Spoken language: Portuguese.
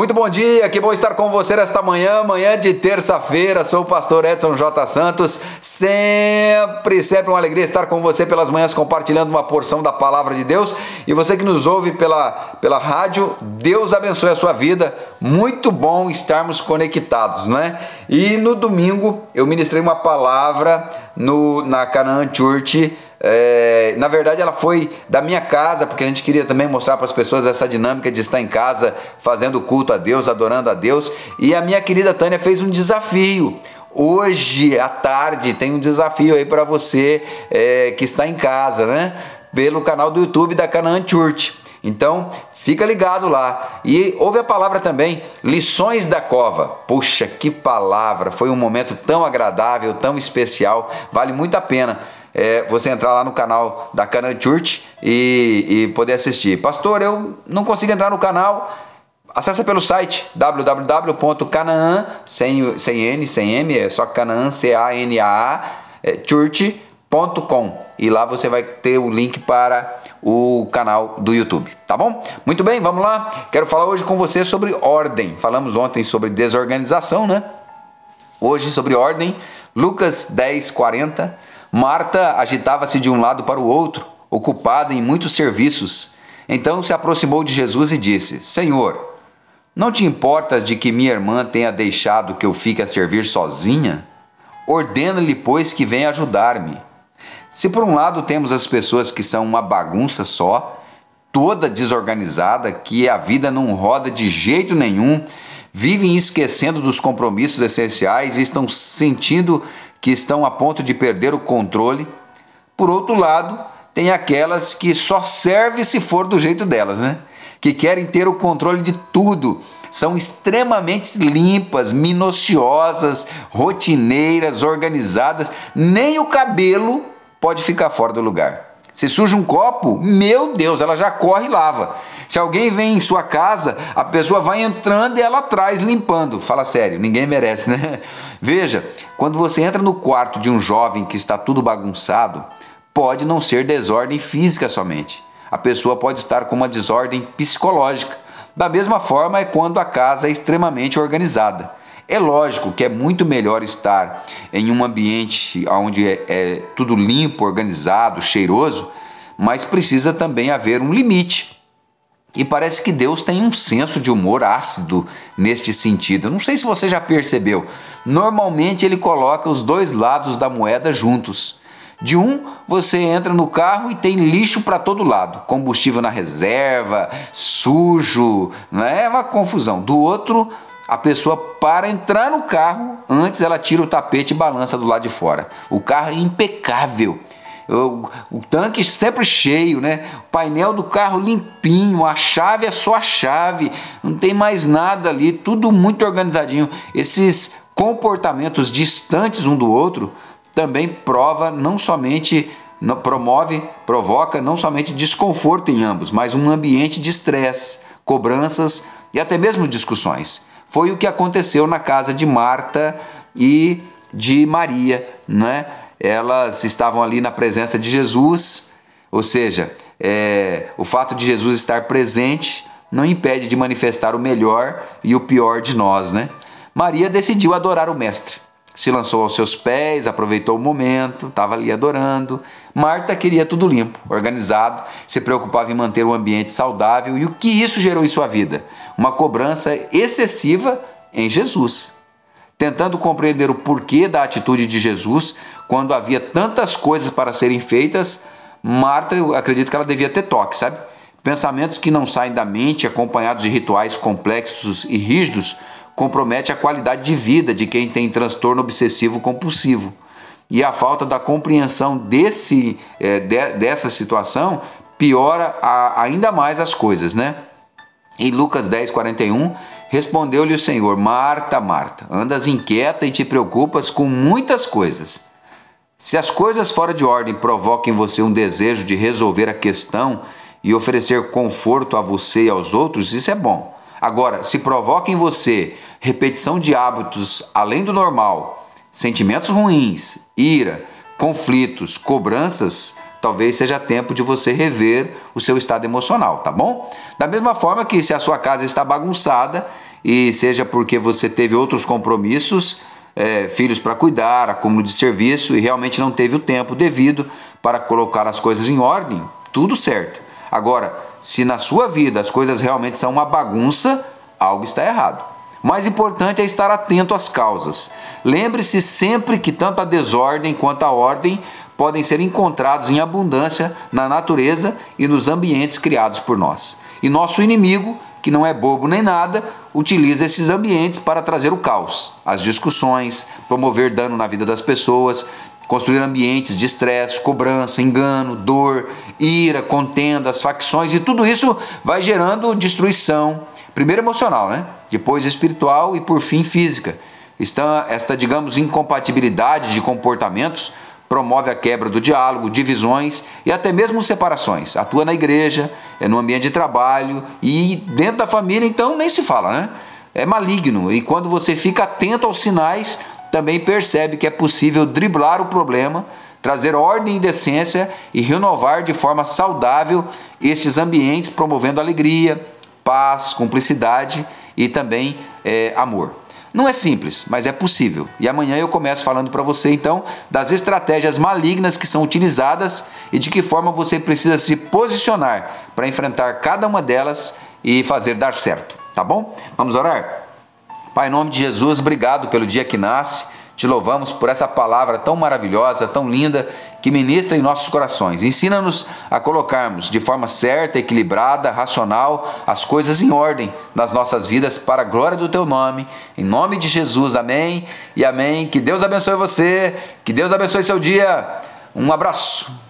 Muito bom dia, que bom estar com você nesta manhã, manhã de terça-feira. Sou o pastor Edson J. Santos. Sempre, sempre uma alegria estar com você pelas manhãs compartilhando uma porção da palavra de Deus. E você que nos ouve pela, pela rádio, Deus abençoe a sua vida. Muito bom estarmos conectados, né? E no domingo eu ministrei uma palavra no, na Canaan Church é, na verdade, ela foi da minha casa, porque a gente queria também mostrar para as pessoas essa dinâmica de estar em casa fazendo culto a Deus, adorando a Deus. E a minha querida Tânia fez um desafio. Hoje à tarde tem um desafio aí para você é, que está em casa, né? Pelo canal do YouTube da Canaan Church. Então, fica ligado lá. E ouve a palavra também, lições da cova. Puxa, que palavra! Foi um momento tão agradável, tão especial, vale muito a pena é, você entrar lá no canal da Canaan Church e, e poder assistir. Pastor, eu não consigo entrar no canal. Acesse pelo site www.canaan, sem, sem N, sem M, é só Canaan, C-A-N-A-A, é, church.com. E lá você vai ter o link para o canal do YouTube, tá bom? Muito bem, vamos lá. Quero falar hoje com você sobre ordem. Falamos ontem sobre desorganização, né? Hoje sobre ordem. Lucas 10, 40. Marta agitava-se de um lado para o outro, ocupada em muitos serviços. Então se aproximou de Jesus e disse: Senhor, não te importas de que minha irmã tenha deixado que eu fique a servir sozinha? Ordena-lhe, pois, que venha ajudar-me. Se por um lado temos as pessoas que são uma bagunça só, toda desorganizada, que a vida não roda de jeito nenhum, vivem esquecendo dos compromissos essenciais e estão sentindo que estão a ponto de perder o controle. Por outro lado, tem aquelas que só serve se for do jeito delas, né? Que querem ter o controle de tudo. São extremamente limpas, minuciosas, rotineiras, organizadas. Nem o cabelo pode ficar fora do lugar. Se suja um copo, meu Deus, ela já corre e lava. Se alguém vem em sua casa, a pessoa vai entrando e ela traz limpando. Fala sério, ninguém merece, né? Veja, quando você entra no quarto de um jovem que está tudo bagunçado, pode não ser desordem física somente. A pessoa pode estar com uma desordem psicológica. Da mesma forma é quando a casa é extremamente organizada. É lógico que é muito melhor estar em um ambiente onde é, é tudo limpo, organizado, cheiroso, mas precisa também haver um limite. E parece que Deus tem um senso de humor ácido neste sentido. Não sei se você já percebeu. Normalmente ele coloca os dois lados da moeda juntos. De um, você entra no carro e tem lixo para todo lado, combustível na reserva, sujo, não é uma confusão. Do outro, a pessoa para entrar no carro, antes ela tira o tapete e balança do lado de fora. O carro é impecável. O, o, tanque sempre cheio, né? O painel do carro limpinho, a chave é só a chave, não tem mais nada ali, tudo muito organizadinho. Esses comportamentos distantes um do outro também prova não somente promove, provoca não somente desconforto em ambos, mas um ambiente de estresse, cobranças e até mesmo discussões. Foi o que aconteceu na casa de Marta e de Maria, né? Elas estavam ali na presença de Jesus, ou seja, é, o fato de Jesus estar presente não impede de manifestar o melhor e o pior de nós, né? Maria decidiu adorar o Mestre se lançou aos seus pés, aproveitou o momento, estava ali adorando. Marta queria tudo limpo, organizado, se preocupava em manter o ambiente saudável e o que isso gerou em sua vida? Uma cobrança excessiva em Jesus. Tentando compreender o porquê da atitude de Jesus quando havia tantas coisas para serem feitas, Marta, eu acredito que ela devia ter toque, sabe? Pensamentos que não saem da mente, acompanhados de rituais complexos e rígidos, compromete a qualidade de vida de quem tem transtorno obsessivo compulsivo. E a falta da compreensão desse, é, de, dessa situação piora a, ainda mais as coisas, né? Em Lucas 10, 41, respondeu-lhe o Senhor: Marta, Marta, andas inquieta e te preocupas com muitas coisas. Se as coisas fora de ordem provocam em você um desejo de resolver a questão e oferecer conforto a você e aos outros, isso é bom. Agora, se provoca em você repetição de hábitos além do normal, sentimentos ruins, ira, conflitos, cobranças, talvez seja tempo de você rever o seu estado emocional, tá bom? Da mesma forma que se a sua casa está bagunçada, e seja porque você teve outros compromissos, é, filhos para cuidar, acúmulo de serviço e realmente não teve o tempo devido para colocar as coisas em ordem, tudo certo. Agora, se na sua vida as coisas realmente são uma bagunça, algo está errado. Mais importante é estar atento às causas. Lembre-se sempre que tanto a desordem quanto a ordem podem ser encontrados em abundância na natureza e nos ambientes criados por nós. E nosso inimigo, que não é bobo nem nada, utiliza esses ambientes para trazer o caos, as discussões, promover dano na vida das pessoas, construir ambientes de estresse, cobrança, engano, dor, ira, contendas, facções e tudo isso vai gerando destruição, primeiro emocional, né? Depois espiritual e por fim física. Está esta, digamos, incompatibilidade de comportamentos promove a quebra do diálogo, divisões e até mesmo separações. Atua na igreja, é no ambiente de trabalho e dentro da família, então nem se fala, né? É maligno e quando você fica atento aos sinais, também percebe que é possível driblar o problema, trazer ordem e decência e renovar de forma saudável estes ambientes, promovendo alegria, paz, cumplicidade e também é, amor. Não é simples, mas é possível. E amanhã eu começo falando para você então das estratégias malignas que são utilizadas e de que forma você precisa se posicionar para enfrentar cada uma delas e fazer dar certo, tá bom? Vamos orar? Pai, em nome de Jesus, obrigado pelo dia que nasce. Te louvamos por essa palavra tão maravilhosa, tão linda, que ministra em nossos corações. Ensina-nos a colocarmos de forma certa, equilibrada, racional, as coisas em ordem nas nossas vidas para a glória do teu nome. Em nome de Jesus, amém e amém. Que Deus abençoe você, que Deus abençoe seu dia. Um abraço.